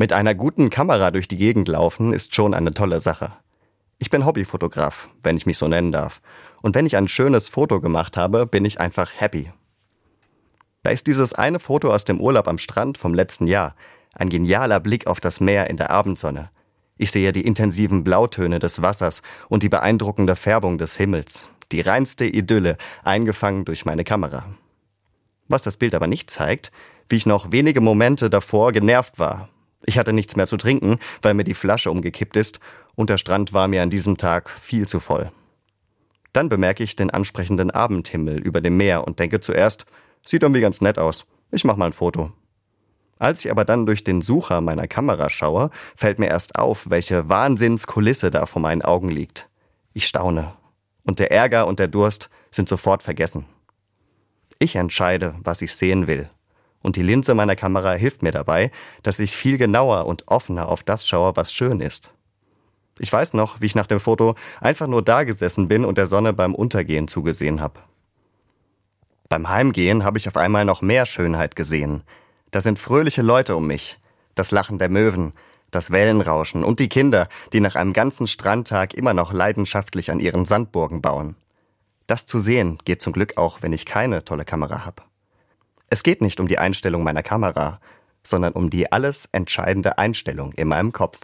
Mit einer guten Kamera durch die Gegend laufen ist schon eine tolle Sache. Ich bin Hobbyfotograf, wenn ich mich so nennen darf. Und wenn ich ein schönes Foto gemacht habe, bin ich einfach happy. Da ist dieses eine Foto aus dem Urlaub am Strand vom letzten Jahr. Ein genialer Blick auf das Meer in der Abendsonne. Ich sehe die intensiven Blautöne des Wassers und die beeindruckende Färbung des Himmels. Die reinste Idylle, eingefangen durch meine Kamera. Was das Bild aber nicht zeigt, wie ich noch wenige Momente davor genervt war, ich hatte nichts mehr zu trinken, weil mir die Flasche umgekippt ist und der Strand war mir an diesem Tag viel zu voll. Dann bemerke ich den ansprechenden Abendhimmel über dem Meer und denke zuerst, sieht irgendwie ganz nett aus. Ich mach mal ein Foto. Als ich aber dann durch den Sucher meiner Kamera schaue, fällt mir erst auf, welche Wahnsinnskulisse da vor meinen Augen liegt. Ich staune. Und der Ärger und der Durst sind sofort vergessen. Ich entscheide, was ich sehen will und die Linse meiner Kamera hilft mir dabei, dass ich viel genauer und offener auf das schaue, was schön ist. Ich weiß noch, wie ich nach dem Foto einfach nur da gesessen bin und der Sonne beim Untergehen zugesehen habe. Beim Heimgehen habe ich auf einmal noch mehr Schönheit gesehen. Da sind fröhliche Leute um mich, das Lachen der Möwen, das Wellenrauschen und die Kinder, die nach einem ganzen Strandtag immer noch leidenschaftlich an ihren Sandburgen bauen. Das zu sehen geht zum Glück auch, wenn ich keine tolle Kamera habe. Es geht nicht um die Einstellung meiner Kamera, sondern um die alles entscheidende Einstellung in meinem Kopf.